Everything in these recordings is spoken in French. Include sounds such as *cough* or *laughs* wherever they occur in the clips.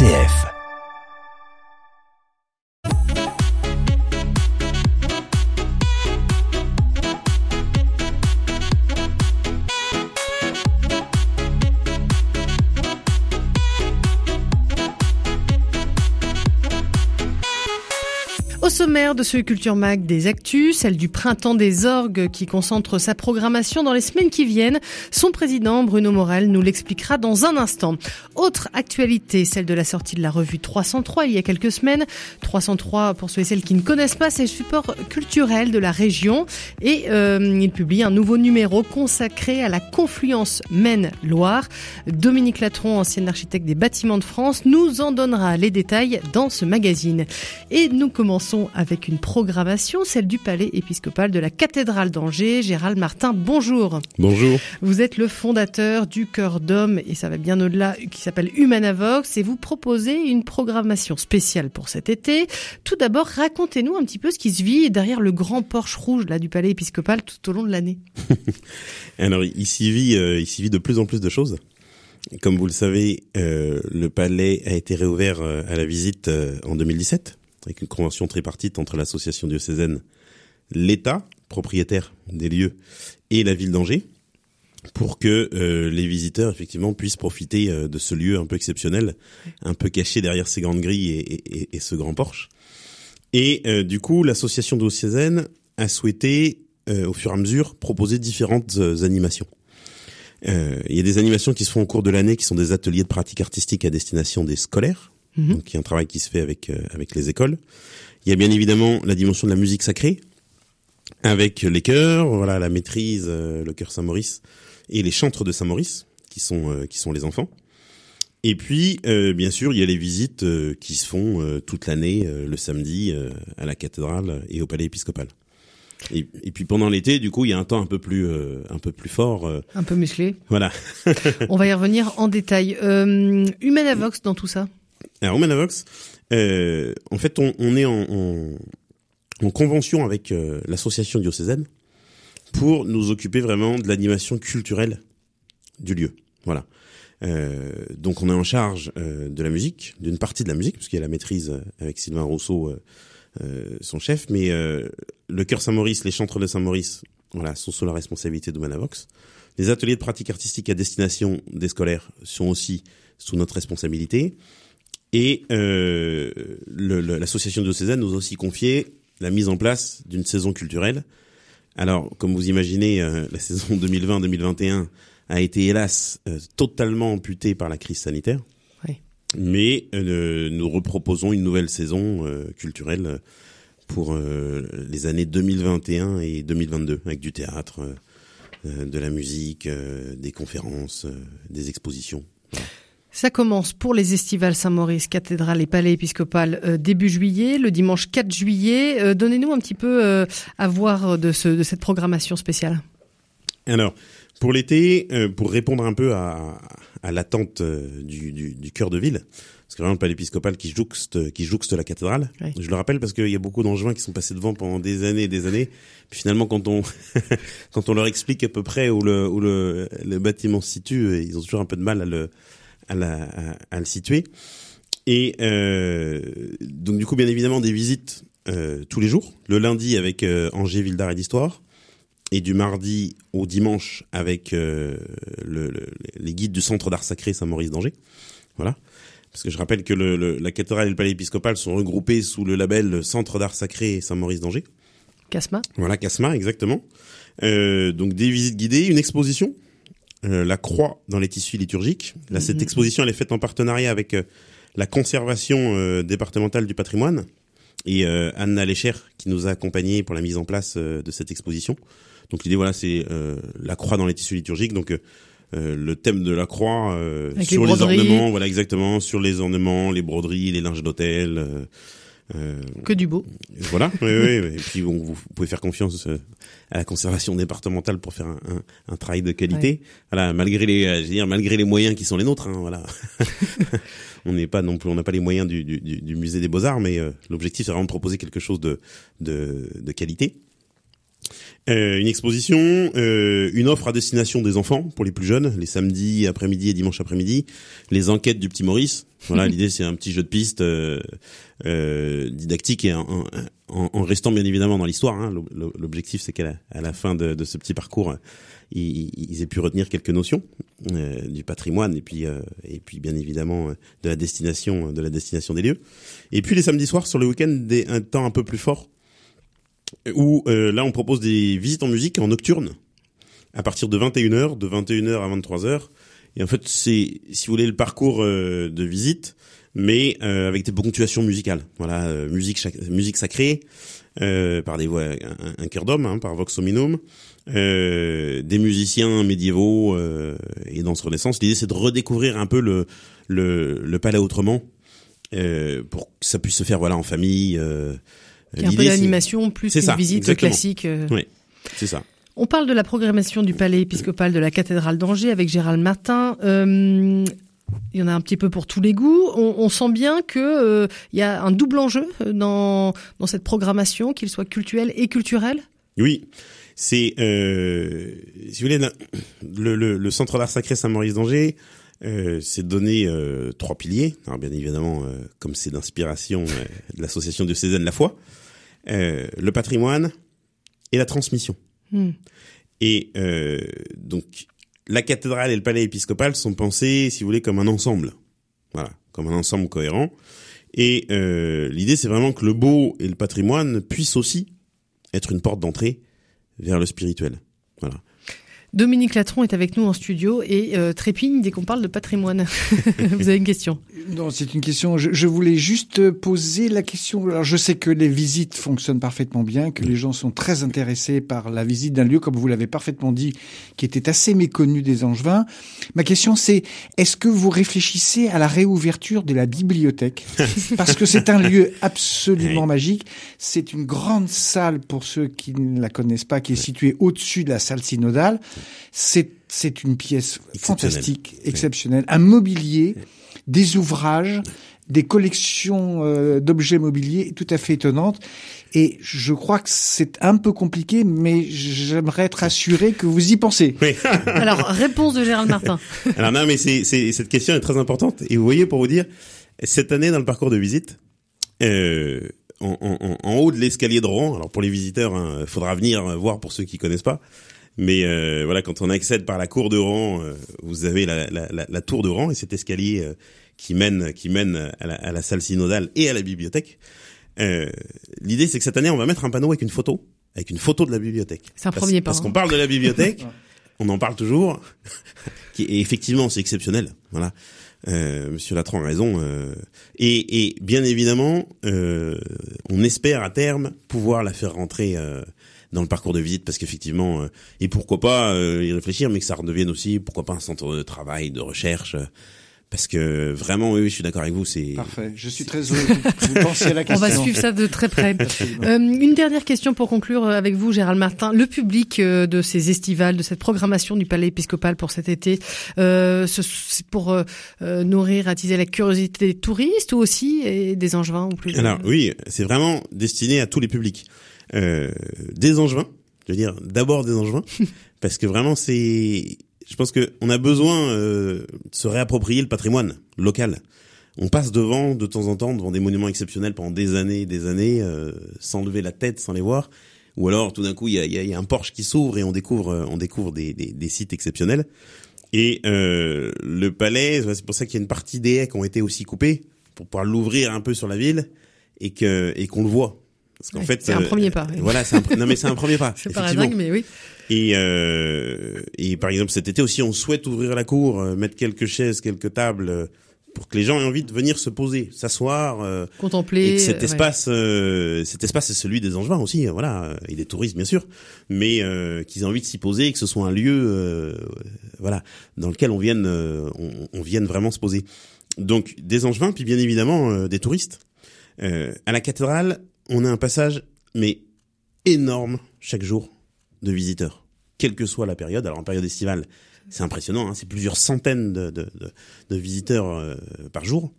RCF. Sommaire de ce Culture Mag des actus, celle du printemps des orgues qui concentre sa programmation dans les semaines qui viennent. Son président Bruno Morel nous l'expliquera dans un instant. Autre actualité, celle de la sortie de la revue 303 il y a quelques semaines. 303 pour ceux et celles qui ne connaissent pas, c'est le support culturel de la région et euh, il publie un nouveau numéro consacré à la confluence Maine-Loire. Dominique Latron, ancien architecte des bâtiments de France, nous en donnera les détails dans ce magazine. Et nous commençons avec une programmation, celle du palais épiscopal de la cathédrale d'Angers. Gérald Martin, bonjour. Bonjour. Vous êtes le fondateur du Cœur d'Homme, et ça va bien au-delà, qui s'appelle Humanavox, et vous proposez une programmation spéciale pour cet été. Tout d'abord, racontez-nous un petit peu ce qui se vit derrière le grand porche rouge là du palais épiscopal tout au long de l'année. *laughs* Alors, il s'y vit, euh, il s'y vit de plus en plus de choses. Comme vous le savez, euh, le palais a été réouvert euh, à la visite euh, en 2017 avec une convention tripartite entre l'association diocésaine, l'État, propriétaire des lieux, et la ville d'Angers, pour que euh, les visiteurs effectivement puissent profiter euh, de ce lieu un peu exceptionnel, un peu caché derrière ces grandes grilles et, ce grand porche. Et euh, du coup, l'association diocésaine a souhaité, au fur et à mesure, proposer différentes animations. il y a des animations qui se font au cours de l'année, qui sont des ateliers de pratique artistique à destination des scolaires, Mmh. Donc il y a un travail qui se fait avec euh, avec les écoles. Il y a bien évidemment la dimension de la musique sacrée avec les chœurs, voilà la maîtrise, euh, le chœur Saint-Maurice et les chantres de Saint-Maurice qui sont euh, qui sont les enfants. Et puis bien sûr il y a les visites qui se font toute l'année le samedi à la cathédrale et au palais épiscopal. Et, et, puis pendant l'été, du coup, il y a un temps un peu plus, euh, un peu plus fort. Euh. Un peu musclé. Voilà. *laughs* On va y revenir en détail. Euh, Humanavox dans tout ça? Alors, Humanovox, euh, en fait, on, on est en, en, en, convention avec euh, l'association diocésaine pour nous occuper vraiment de l'animation culturelle du lieu. Voilà. Euh, donc, on est en charge euh, de la musique, d'une partie de la musique, puisqu'il y a la maîtrise euh, avec Sylvain Rousseau, euh, son chef, mais le chœur Saint-Maurice, les chantres de Saint-Maurice, voilà, sont sous la responsabilité d'Humanovox. Les ateliers de pratique artistique à destination des scolaires sont aussi sous notre responsabilité. Et euh, l'association de Cézanne nous a aussi confié la mise en place d'une saison culturelle. Alors, comme vous imaginez, euh, la *laughs* saison 2020-2021 a été hélas euh, totalement amputée par la crise sanitaire. Oui. Mais euh, nous reproposons une nouvelle saison euh, culturelle pour euh, les années 2021 et 2022 avec du théâtre, de la musique, des conférences, des expositions. Ça commence pour les estivales Saint-Maurice, cathédrale et palais épiscopal euh, début juillet, le dimanche 4 juillet. Euh, Donnez-nous un petit peu euh, à voir de, ce, de cette programmation spéciale. Alors, pour l'été, pour répondre un peu à, à l'attente du, du, du cœur de ville, parce que vraiment le palais épiscopal qui jouxte, qui jouxte la cathédrale, oui. je le rappelle parce qu'il y a beaucoup d'angevins qui sont passés devant pendant des années et des années. Puis finalement, quand on *laughs* quand on leur explique à peu près où le, où le, le bâtiment se situe, ils ont toujours un peu de mal à le à, la, à, à, le situer. Et euh, donc du coup, bien évidemment, des visites euh, tous les jours. Le lundi avec euh, Angers Ville d'Art et d'Histoire. Et du mardi au dimanche avec le, le, les guides du Centre d'Art Sacré Saint-Maurice d'Angers. Voilà. Parce que je rappelle que le, la cathédrale et le palais épiscopal sont regroupés sous le label Centre d'Art Sacré Saint-Maurice d'Angers. Casma. Voilà, Casma, exactement. Donc des visites guidées, une exposition euh, la croix dans les tissus liturgiques. Là, cette exposition, elle est faite en partenariat avec euh, la conservation euh, départementale du patrimoine et euh, Anna Lécher qui nous a accompagnés pour la mise en place euh, de cette exposition. Donc l'idée, voilà, c'est la croix dans les tissus liturgiques. Donc le thème de la croix sur les, les, ornements, voilà exactement, sur les ornements, les broderies, les linges d'hôtel. Euh, que du beau. Voilà, *laughs* oui, oui, oui. Et puis bon, vous, pouvez faire confiance à la conservation départementale pour faire un, un, un travail de qualité. Ouais. Voilà, malgré les, je veux dire, malgré les moyens qui sont les nôtres, hein, voilà. *laughs* on n'est pas non plus, on n'a pas les moyens du, du, du musée des beaux arts, mais euh, l'objectif c'est vraiment de proposer quelque chose de, de, de qualité. Une exposition, une offre à destination des enfants pour les plus jeunes, les samedis après-midi et dimanche après-midi, les enquêtes du petit Maurice. Voilà, *laughs* l'idée c'est un petit jeu de piste didactique et en, en, restant bien évidemment dans l'histoire. Hein. L'objectif c'est qu'à la, la, fin de, de, ce petit parcours, ils, ils, aient pu retenir quelques notions du patrimoine et puis et puis bien évidemment de la destination de la destination des lieux. Et puis les samedis soirs sur le week-end, un temps un peu plus fort où euh, là on propose des visites en musique en nocturne à partir de 21h, de 21h à 23h. Et en fait, c'est si vous voulez le parcours euh, de visite, mais euh, avec des ponctuations musicales. Voilà, musique musique sacrée par des voix un, cœur d'homme, hein, par Vox Hominum, des musiciens médiévaux et danse renaissance. L'idée c'est de redécouvrir un peu le le, le palais autrement pour que ça puisse se faire voilà en famille un peu d'animation plus visite classique. Euh. Oui, c'est ça. On parle de la programmation du palais épiscopal de la cathédrale d'Angers avec Gérald Martin. Euh, il y en a un petit peu pour tous les goûts. On, on sent bien que euh, il y a un double enjeu dans dans cette programmation, qu'il soit culturel et culturel? Oui, c'est euh, si vous voulez le, le, le centre d'art sacré Saint-Maurice d'Angers. Euh, c'est donné euh, trois piliers. Alors bien évidemment, comme c'est d'inspiration de l'association de Cézanne La Foi, euh, le patrimoine et la transmission. Hmm. Et euh, donc la cathédrale et le palais épiscopal sont pensés, si vous voulez, comme un ensemble. Voilà, comme un ensemble cohérent. Et euh, l'idée, c'est vraiment que le beau et le patrimoine puissent aussi être une porte d'entrée vers le spirituel. Dominique Latron est avec nous en studio et euh, trépigne dès qu'on parle de patrimoine. *laughs* Vous avez une question? Non, c'est une question. Je, je, voulais juste poser la question. Alors, je sais que les visites fonctionnent parfaitement bien, que les gens sont très intéressés par la visite d'un lieu, comme vous l'avez parfaitement dit, qui était assez méconnu des Angevins. Ma question, c'est est-ce que vous réfléchissez à la réouverture de la bibliothèque? *laughs* Parce que c'est un lieu absolument magique. C'est une grande salle pour ceux qui ne la connaissent pas, qui est située au-dessus de la salle synodale. C'est c'est une pièce fantastique, exceptionnelle, un mobilier, des ouvrages, des collections euh, d'objets mobiliers tout à fait étonnantes. Et je crois que c'est un peu compliqué, mais j'aimerais être assuré que vous y pensez. *laughs* Alors, réponse de Gérald Martin. *laughs* Alors non, mais c'est, cette question est très importante. Et vous voyez, pour vous dire, cette année dans le parcours de visite, euh, en, en, en, haut de l'escalier de Rouen, alors pour les visiteurs, il hein, faudra venir voir pour ceux qui connaissent pas, mais euh, voilà, quand on accède par la cour de rang, euh, vous avez la, la, la, la, tour de rang et cet escalier euh, qui mène qui mène à la, à la, salle synodale et à la bibliothèque. L'idée, c'est que cette année, on va mettre un panneau avec une photo, avec une photo de la bibliothèque. C'est un premier pas. Parce qu'on parle de la bibliothèque, *laughs* on en parle toujours. *laughs* et effectivement, c'est exceptionnel. Voilà. Euh, Monsieur Latran a raison. Euh, et, et, bien évidemment, euh, on espère à terme pouvoir la faire rentrer dans le parcours de visite parce qu'effectivement, euh, et pourquoi pas euh, y réfléchir, mais que ça redevienne aussi, pourquoi pas un centre de travail, de recherche. Euh, parce que vraiment, oui, je suis d'accord avec vous. C'est parfait. Je suis très *laughs* heureux vous pensiez à la question. On va suivre ça de très près. euh, une dernière question pour conclure avec vous, Gérald Martin. Le public de ces estivales, de cette programmation du Palais épiscopal pour cet été, euh, c'est pour euh, nourrir, attiser la curiosité des touristes ou aussi et des angevins ou plus. Alors oui, c'est vraiment destiné à tous les publics euh, des Angevins. Je veux dire, d'abord des Angevins, *laughs* parce que vraiment c'est, je pense que on a besoin euh, de se réapproprier le patrimoine local. On passe devant de temps en temps devant des monuments exceptionnels pendant des années et des années euh, sans lever la tête, sans les voir. Ou alors tout d'un coup il y a, y a, un porche qui s'ouvre et on découvre on découvre des, des, des sites exceptionnels. Et euh, le palais, c'est pour ça qu'il y a une partie des haies qui ont été aussi coupées pour pouvoir l'ouvrir un peu sur la ville et que et qu'on le voit. Parce qu'en fait, c'est un premier pas. Voilà, c'est un, non mais c'est un premier pas. *laughs* c'est pas dingue, mais oui. Et euh, et par exemple cet été aussi, on souhaite ouvrir la cour, euh, mettre quelques chaises, quelques tables euh, pour que les gens aient envie de venir se poser, s'asseoir, euh, contempler. Et que cet espace, cet espace, c'est celui des Angevins aussi, voilà, et des touristes bien sûr, mais qu'ils aient envie de s'y poser, et que ce soit un lieu, voilà, dans lequel on vienne, on, on, vienne vraiment se poser. Donc des Angevins, puis bien évidemment des touristes. à la cathédrale, on a un passage, mais énorme chaque jour de visiteurs, quelle que soit la période. Alors en période estivale, c'est impressionnant, hein, c'est plusieurs centaines de, de, de, visiteurs euh, par jour.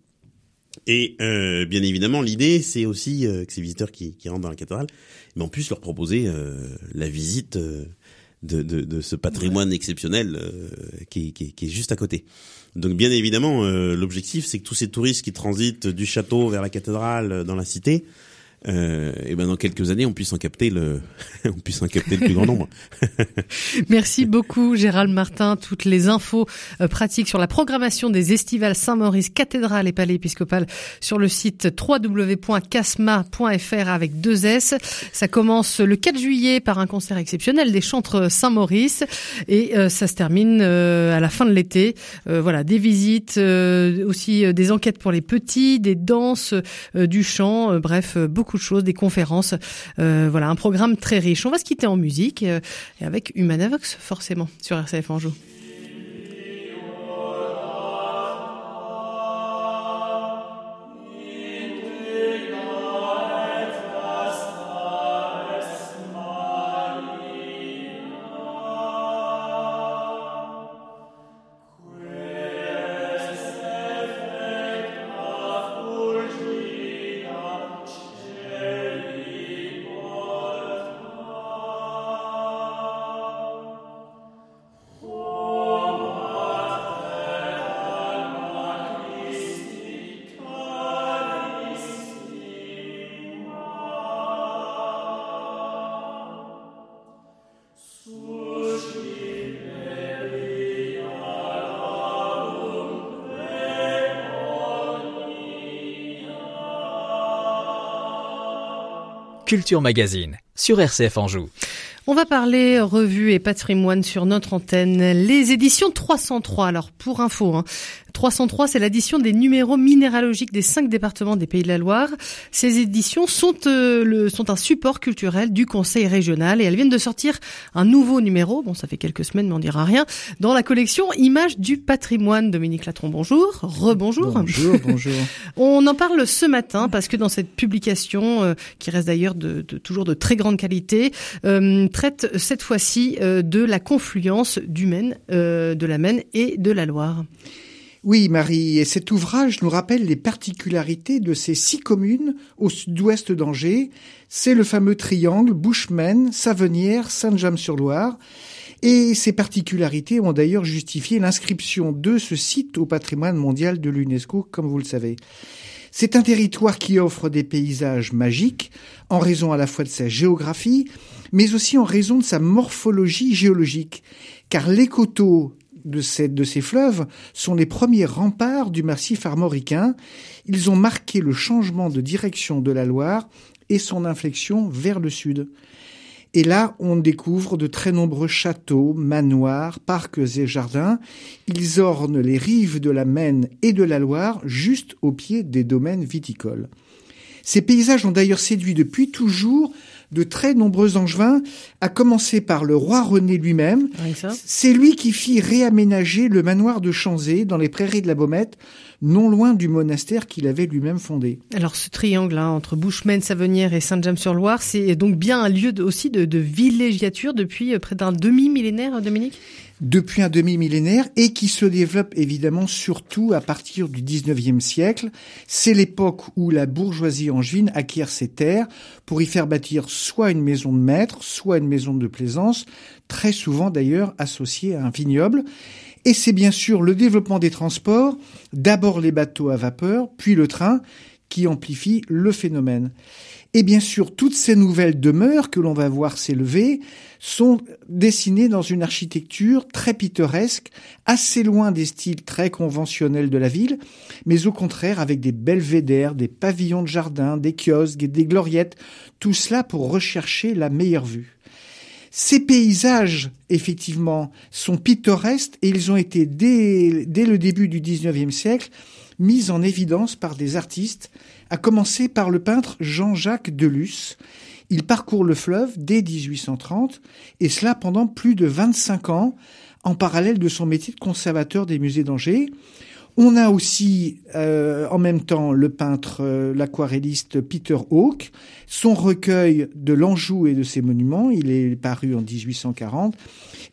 Et euh, bien évidemment, l'idée, c'est aussi euh, que ces visiteurs qui, qui rentrent dans la cathédrale, mais on puisse leur proposer euh, la visite euh, de, de, de, ce patrimoine exceptionnel euh, qui, qui, qui, est juste à côté. Donc bien évidemment, l'objectif, c'est que tous ces touristes qui transitent du château vers la cathédrale dans la cité, euh, et ben dans quelques années on puisse en capter le *laughs* on puisse en capter le plus grand nombre. *laughs* Merci beaucoup Gérald Martin, toutes les infos euh, pratiques sur la programmation des estivales Saint-Maurice cathédrale et palais épiscopal sur le site www.casma.fr avec deux S. Ça commence le 4 juillet par un concert exceptionnel des chantres Saint-Maurice et euh, ça se termine euh, à la fin de l'été. Voilà, des visites aussi des enquêtes pour les petits, des danses, du chant, bref, beaucoup de choses, des conférences. Euh, voilà, un programme très riche. On va se quitter en musique euh, et avec Humanavox, forcément, sur RCF Anjou. Culture Magazine sur RCF Anjou. On va parler revue et patrimoine sur notre antenne. Les éditions 303. Alors pour info, hein, 303, c'est l'addition des numéros minéralogiques des cinq départements des Pays de la Loire. Ces éditions sont, euh, le, sont un support culturel du Conseil régional et elles viennent de sortir un nouveau numéro. Bon, ça fait quelques semaines, mais on dira rien. Dans la collection Images du patrimoine. Dominique Latron, bonjour. Rebonjour. Bonjour, bonjour. *laughs* on en parle ce matin parce que dans cette publication, euh, qui reste d'ailleurs de, de, toujours de très grande qualité, euh, traite cette fois-ci euh, de la confluence du Maine, euh, de la Maine et de la Loire. Oui, Marie, et cet ouvrage nous rappelle les particularités de ces six communes au sud-ouest d'Angers. C'est le fameux triangle Bouchemen, Savenière, Saint-James-sur-Loire. Et ces particularités ont d'ailleurs justifié l'inscription de ce site au patrimoine mondial de l'UNESCO, comme vous le savez. C'est un territoire qui offre des paysages magiques, en raison à la fois de sa géographie, mais aussi en raison de sa morphologie géologique, car les coteaux de ces, fleuves sont les premiers remparts du massif armoricain. Ils ont marqué le changement de direction de la Loire et son inflexion vers le sud. Et là, on découvre de très nombreux châteaux, manoirs, parcs et jardins. Ils ornent les rives de la Maine et de la Loire, juste au pied des domaines viticoles. Ces paysages ont d'ailleurs séduit depuis toujours de très nombreux angevins, à commencer par le roi René lui-même. C'est lui qui fit réaménager le manoir de Chanzé dans les prairies de la Baumette, non loin du monastère qu'il avait lui-même fondé. Alors ce triangle hein, entre Bouchemen, Savenière et Saint-James-sur-Loire, c'est donc bien un lieu de, aussi de, de villégiature depuis euh, près d'un demi-millénaire, Dominique? Depuis un demi-millénaire et qui se développe évidemment surtout à partir du 19e siècle. C'est l'époque où la bourgeoisie angevine acquiert ces terres pour y faire bâtir soit une maison de maître, soit une maison de plaisance, très souvent d'ailleurs associée à un vignoble. Et c'est bien sûr le développement des transports, d'abord les bateaux à vapeur, puis le train, qui amplifie le phénomène. Et bien sûr, toutes ces nouvelles demeures que l'on va voir s'élever sont dessinées dans une architecture très pittoresque, assez loin des styles très conventionnels de la ville, mais au contraire avec des belvédères, des pavillons de jardin, des kiosques et des gloriettes, tout cela pour rechercher la meilleure vue. Ces paysages, effectivement, sont pittoresques et ils ont été, dès, dès le début du XIXe siècle, mis en évidence par des artistes à commencer par le peintre Jean-Jacques Delus. Il parcourt le fleuve dès 1830, et cela pendant plus de 25 ans, en parallèle de son métier de conservateur des musées d'Angers. On a aussi euh, en même temps le peintre, euh, l'aquarelliste Peter Hawke, son recueil de l'Anjou et de ses monuments, il est paru en 1840,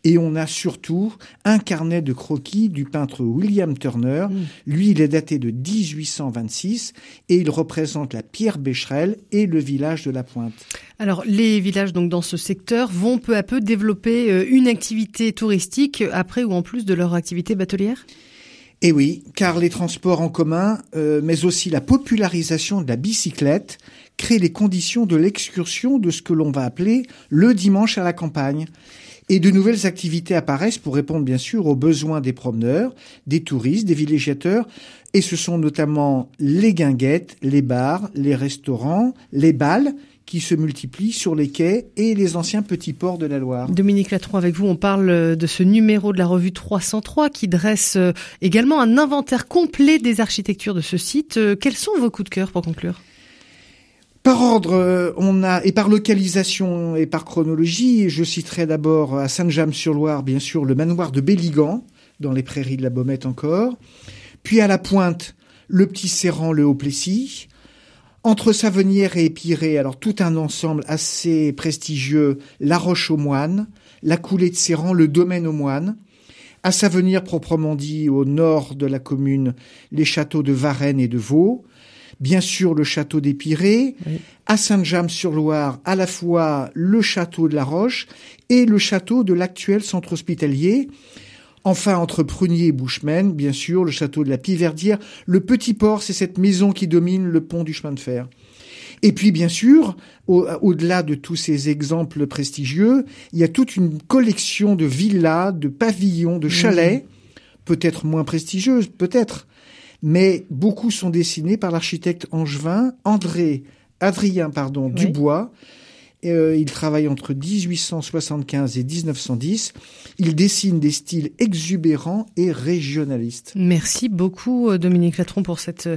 et on a surtout un carnet de croquis du peintre William Turner. Mm. Lui, il est daté de 1826 et il représente la pierre Becherel et le village de la Pointe. Alors, les villages donc dans ce secteur vont peu à peu développer euh, une activité touristique après ou en plus de leur activité batelière? Eh oui, car les transports en commun, euh, mais aussi la popularisation de la bicyclette, créent les conditions de l'excursion de ce que l'on va appeler le dimanche à la campagne. Et de nouvelles activités apparaissent pour répondre bien sûr aux besoins des promeneurs, des touristes, des villégiateurs, et ce sont notamment les guinguettes, les bars, les restaurants, les balles, qui se multiplient sur les quais et les anciens petits ports de la Loire. Dominique Latron, avec vous, on parle de ce numéro de la revue 303 qui dresse euh, également un inventaire complet des architectures de ce site. Euh, quels sont vos coups de cœur pour conclure? Par ordre, euh, on a et par localisation et par chronologie, je citerai d'abord à Saint-James-sur-Loire, bien sûr, le manoir de Belligan, dans les prairies de la Baumette encore, puis à la Pointe, le petit Serrant, le Haut-Plessis, entre Savenière et Épiré, alors tout un ensemble assez prestigieux, La Roche aux Moines, la coulée de Serrant, le domaine aux Moines. À Savenière proprement dit, au nord de la commune, les châteaux de Varennes et de Vaux. Bien sûr, le château d'Épiré. À Saint-James-sur-Loire, à la fois le château de La Roche et le château de l'actuel centre hospitalier. Enfin, entre Prunier et Bouchemaine, bien sûr, le château de la Piverdière, le petit port, c'est cette maison qui domine le pont du chemin de fer. Et puis, bien sûr, au-delà de tous ces exemples prestigieux, il y a toute une collection de villas, de pavillons, de chalets, peut-être moins prestigieuses, peut-être, mais beaucoup sont dessinés par l'architecte angevin André Adrien pardon Dubois, euh, il travaille entre 1875 et 1910. Il dessine des styles exubérants et régionalistes. Merci beaucoup euh, Dominique Latron pour cette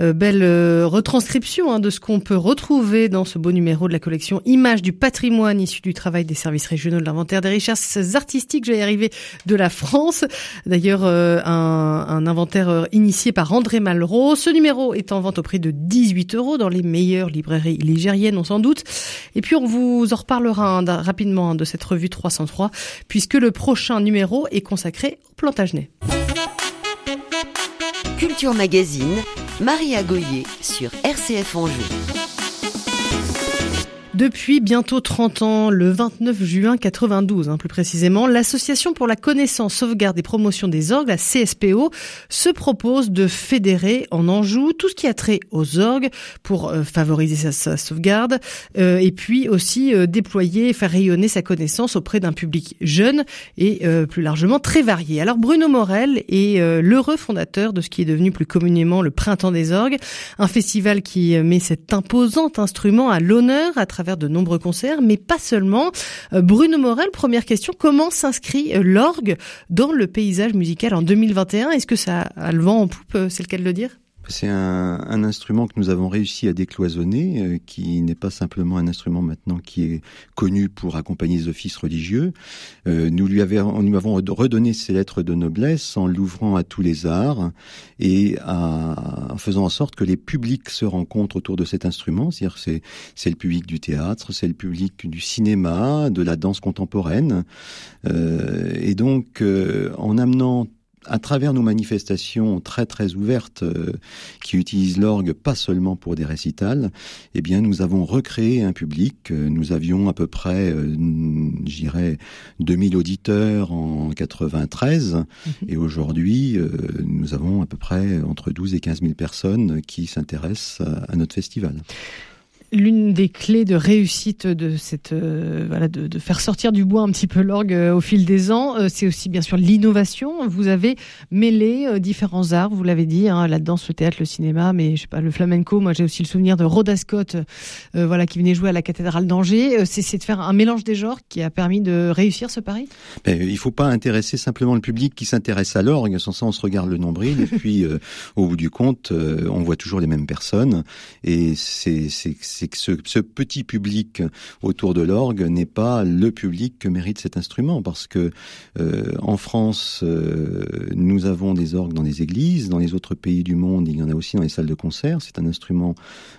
euh, belle retranscription hein, de ce qu'on peut retrouver dans ce beau numéro de la collection Images du patrimoine issu du travail des services régionaux de l'inventaire des richesses artistiques, j'ai arrivé de la France. D'ailleurs, un, un, inventaire initié par André Malraux. Ce numéro est en vente au prix de 18 euros dans les meilleures librairies ligériennes, on s'en doute. Et puis on vous en reparlera rapidement de cette revue 303, puisque le prochain numéro est consacré au Plantagenet. Culture Magazine, Maria Goyer sur RCF Anjou. Depuis bientôt 30 ans, le 29 juin 92, hein, plus précisément, l'Association pour la connaissance, sauvegarde et promotion des orgues, la CSPO, se propose de fédérer en Anjou tout ce qui a trait aux orgues pour euh, favoriser sa, sauvegarde euh, et puis aussi euh, déployer faire rayonner sa connaissance auprès d'un public jeune et plus largement très varié. Alors Bruno Morel est l'heureux fondateur de ce qui est devenu plus communément le Printemps des orgues, un festival qui met cet imposant instrument à l'honneur à travers de nombreux concerts, mais pas seulement. Euh, Bruno Morel, première question, comment s'inscrit euh, l'orgue dans le paysage musical en 2021 Est-ce que ça a le vent en poupe, euh, c'est le cas de le dire? C'est un, un, instrument que nous avons réussi à décloisonner, euh, qui n'est pas simplement un instrument maintenant qui est connu pour accompagner les offices religieux. Euh, nous lui avons, nous avons redonné ses lettres de noblesse en l'ouvrant à tous les arts et à, en faisant en sorte que les publics se rencontrent autour de cet instrument. C'est-à-dire c'est, le public du théâtre, c'est le public du cinéma, de la danse contemporaine. Euh, et donc, euh, en amenant à travers nos manifestations très très ouvertes euh, qui utilisent l'orgue pas seulement pour des récitals, eh bien nous avons recréé un public. Euh, nous avions à peu près, euh, j'irais, 2000 auditeurs en 93 mhm. et aujourd'hui nous avons à peu près entre 12 et 15 000 personnes qui s'intéressent à notre festival l'une des clés de réussite de cette euh, voilà de, de, faire sortir du bois un petit peu l'orgue euh, au fil des ans, euh, c'est aussi bien sûr l'innovation. Vous avez mêlé différents arts, vous l'avez dit, hein, la danse, le théâtre, le cinéma, mais je sais pas le flamenco. Moi, j'ai aussi le souvenir de Rhoda Scott, voilà, qui venait jouer à la cathédrale d'Angers. c'est de faire un mélange des genres qui a permis de réussir ce pari? Ben, il faut pas intéresser simplement le public qui s'intéresse à l'orgue. Sans ça, on se regarde le nombril et *laughs* puis au bout du compte, on voit toujours les mêmes personnes et c'est c'est que ce, petit public autour de l'orgue n'est pas le public que mérite cet instrument, parce que euh, en France, euh, nous avons des orgues dans les églises, dans les autres pays du monde, il y en a aussi dans les salles de concert. C'est un instrument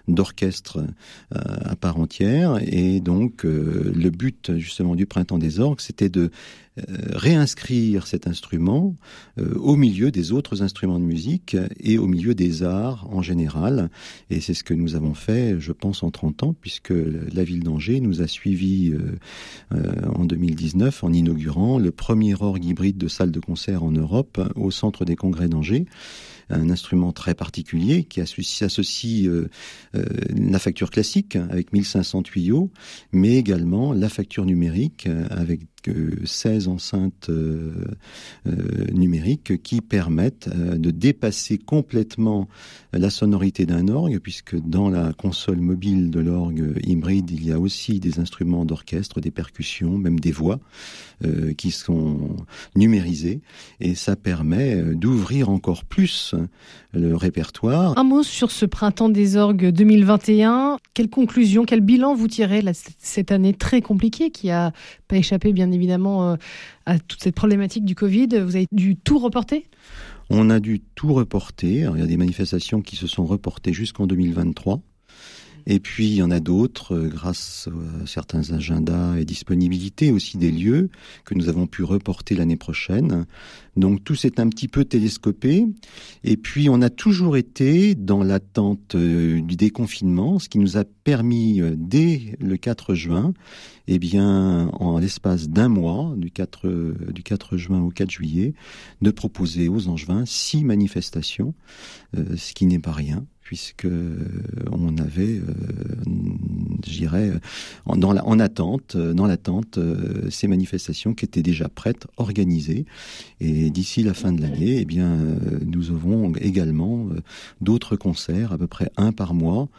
d'orchestre à part entière, et donc le but justement du printemps des orgues, c'était de réinscrire cet instrument au milieu des autres instruments de musique et au milieu des arts en général. Et c'est ce que nous avons fait, je pense, en 30 ans, puisque la ville d'Angers nous a suivis euh, euh, en 2019 en inaugurant le premier orgue hybride de salle de concert en Europe au centre des congrès d'Angers un instrument très particulier qui associe euh, euh, la facture classique avec 1500 tuyaux, mais également la facture numérique avec 16 enceintes euh, numériques qui permettent de dépasser complètement la sonorité d'un orgue, puisque dans la console mobile de l'orgue hybride, il y a aussi des instruments d'orchestre, des percussions, même des voix qui sont numérisées, et ça permet d'ouvrir encore plus le répertoire. Un mot sur ce printemps des orgues 2021. Quelle conclusion, quel bilan vous tirez là, cette année très compliquée qui a pas échappé bien évidemment euh, à toute cette problématique du Covid Vous avez dû tout reporter? On a dû tout reporter. il y a des manifestations qui se sont reportées jusqu'en 2023. Et puis il y en a d'autres, euh, grâce à certains agendas et disponibilités aussi des lieux que nous avons pu reporter l'année prochaine. Donc tout s'est un petit peu télescopé. Et puis on a toujours été dans l'attente euh, du déconfinement, ce qui nous a permis euh, dès le 4 juin, eh bien en l'espace d'un mois, du 4, du 4 juin au 4 juillet, de proposer aux Angevins six manifestations, ce qui n'est pas rien puisque euh, on avait, euh, j'irais, la, en attente, euh, dans l'attente, ces manifestations qui étaient déjà prêtes, organisées. Et d'ici la fin de l'année, eh bien, nous aurons également d'autres concerts, à peu près un par mois,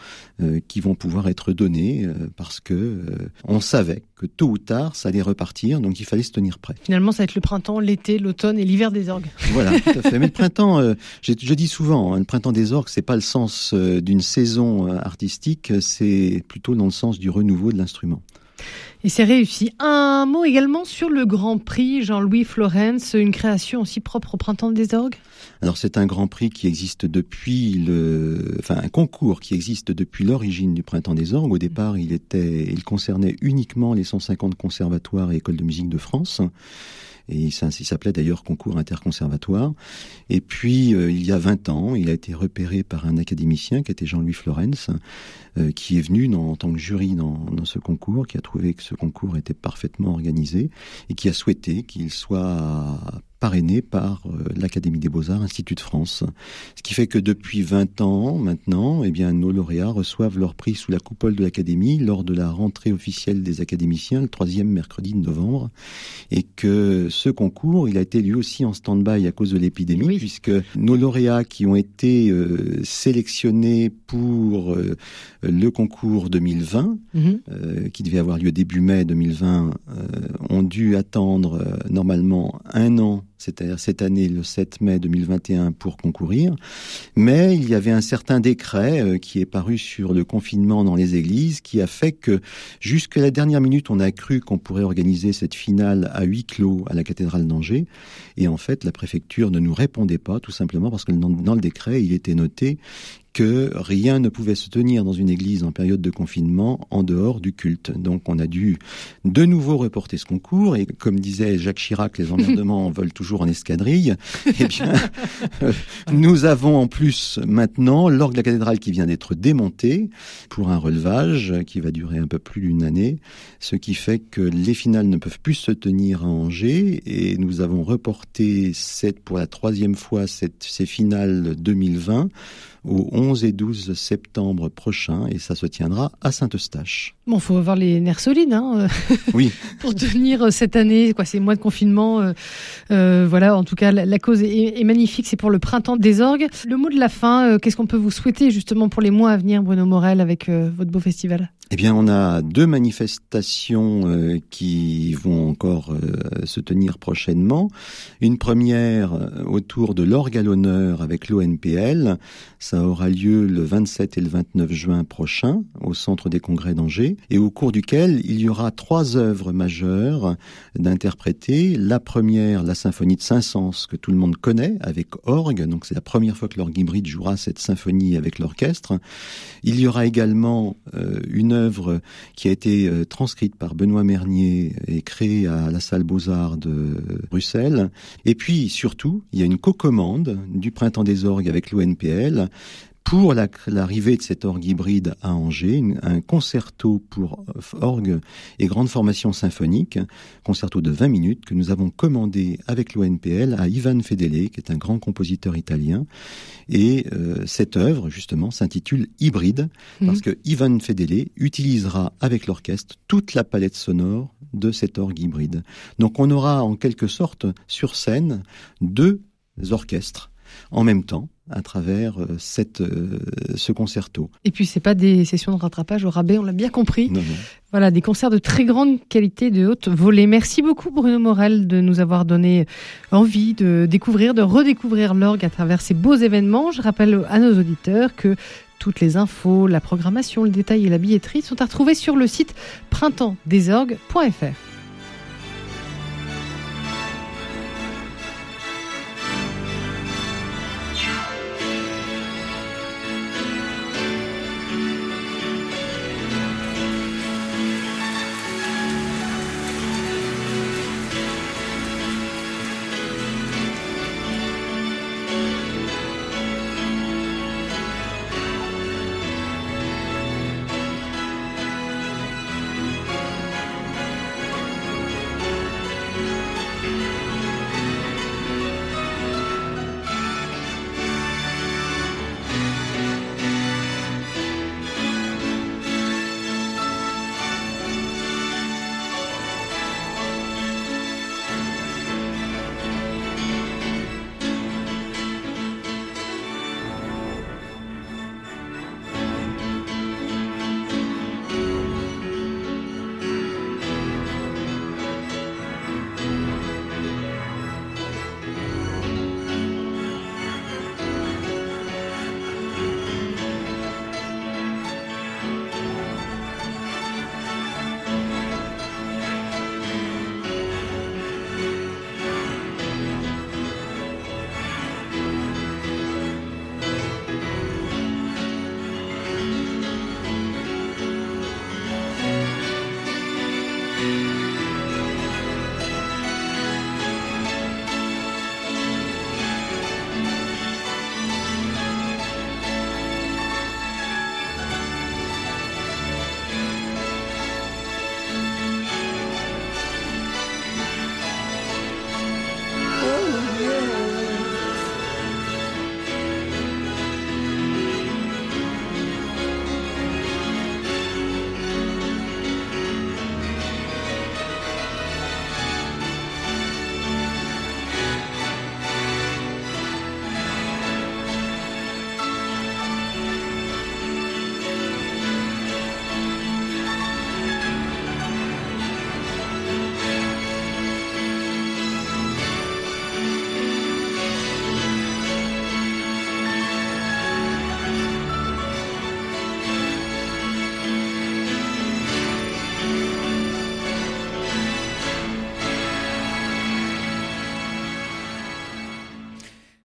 qui vont pouvoir être donnés parce que on savait que tôt ou tard, ça allait repartir, donc il fallait se tenir prêt. Finalement, ça va être le printemps, l'été, l'automne et l'hiver des orgues. *laughs* Voilà, tout à fait. Mais le printemps, je, dis souvent, hein, le printemps des orgues, c'est pas le sens euh, d'une saison euh, artistique, c'est plutôt dans le sens du renouveau de l'instrument. Et c'est réussi. Un mot également sur le Grand Prix Jean-Louis Florence, une création aussi propre au Printemps des Orgues? Alors c'est un Grand Prix qui existe depuis le, enfin un concours qui existe depuis l'origine du Printemps des Orgues. Au départ, il était, il concernait uniquement les 150 conservatoires et écoles de musique de France et il s'appelait d'ailleurs concours interconservatoire. Et puis, euh, il y a 20 ans, il a été repéré par un académicien qui était Jean-Louis Florence, euh, qui est venu en tant que jury dans, ce concours, qui a trouvé que ce concours était parfaitement organisé et qui a souhaité qu'il soit parrainé par euh, l'Académie des Beaux-Arts, Institut de France. Ce qui fait que depuis 20 ans maintenant, eh bien, nos lauréats reçoivent leur prix sous la coupole de l'Académie lors de la rentrée officielle des académiciens, le troisième mercredi de novembre. Et que ce concours, il a été lui aussi en stand-by à cause de l'épidémie, puisque nos lauréats qui ont été euh, sélectionnés pour euh, le concours 2020, mhm. qui devait avoir lieu début mai 2020, ont dû attendre normalement un an c'est-à-dire cette année, le 7 mai 2021, pour concourir. Mais il y avait un certain décret euh, qui est paru sur le confinement dans les églises, qui a fait que jusqu'à la dernière minute, on a cru qu'on pourrait organiser cette finale à huis clos à la cathédrale d'Angers. Et en fait, la préfecture ne nous répondait pas, tout simplement parce que dans le décret, il était noté que rien ne pouvait se tenir dans une église en période de confinement en dehors du culte. Donc on a dû de nouveau reporter ce concours et comme disait Jacques Chirac, les emmerdements *laughs* veulent toujours en escadrille. Eh bien, euh, nous avons en plus maintenant l'orgue de la cathédrale qui vient d'être démonté pour un relevage qui va durer un peu plus d'une année, ce qui fait que les finales ne peuvent plus se tenir à Angers et nous avons reporté cette, pour la troisième fois cette, ces finales 2020 au 11 et 12 septembre prochain et ça se tiendra à Saint-Eustache. Bon, faut avoir les nerfs solides, hein, euh, *laughs* oui, pour tenir euh, cette année, quoi, ces mois de confinement. Euh, voilà, en tout cas, la, cause est, magnifique. C'est pour le printemps des orgues. Le mot de la fin, qu'est-ce qu'on peut vous souhaiter justement pour les mois à venir, Bruno Morel, avec votre beau festival? Eh bien, on a deux manifestations euh, qui vont encore euh, se tenir prochainement. Une première euh, autour de l'orgue à l'honneur avec l'ONPL. Ça aura lieu le 27 et le 29 juin prochain au Centre des Congrès d'Angers et au cours duquel il y aura trois œuvres majeures d'interpréter. La première, la symphonie de Saint-Saëns que tout le monde connaît avec orgue. Donc c'est la première fois que l'orgue hybride jouera cette symphonie avec l'orchestre. Il y aura également une œuvre qui a été euh, transcrite par Benoît Mernier et créée à la salle Beaux-Arts de Bruxelles. Et puis surtout, il y a une co-commande du Printemps des orgues avec l'ONPL pour l'arrivée de cet orgue hybride à Angers, un concerto pour orgue et grande formation symphonique, concerto de 20 minutes que nous avons commandé avec l'ONPL à Ivan Fedele, qui est un grand compositeur italien. Et euh, cette œuvre, justement, s'intitule Hybride, mhm. parce que Ivan Fedele utilisera avec l'orchestre toute la palette sonore de cet orgue hybride. Donc on aura en quelque sorte sur scène deux orchestres en même temps à travers euh, cette, euh, ce concerto. Et puis c'est pas des sessions de rattrapage au rabais, on l'a bien compris. Voilà, des concerts de très grande qualité, de haute volée. Merci beaucoup Bruno Morel de nous avoir donné envie de découvrir, de redécouvrir l'orgue à travers ces beaux événements. Je rappelle à nos auditeurs que toutes les infos, la programmation, le détail et la billetterie sont à retrouver sur le site printemps-des-orgues.fr.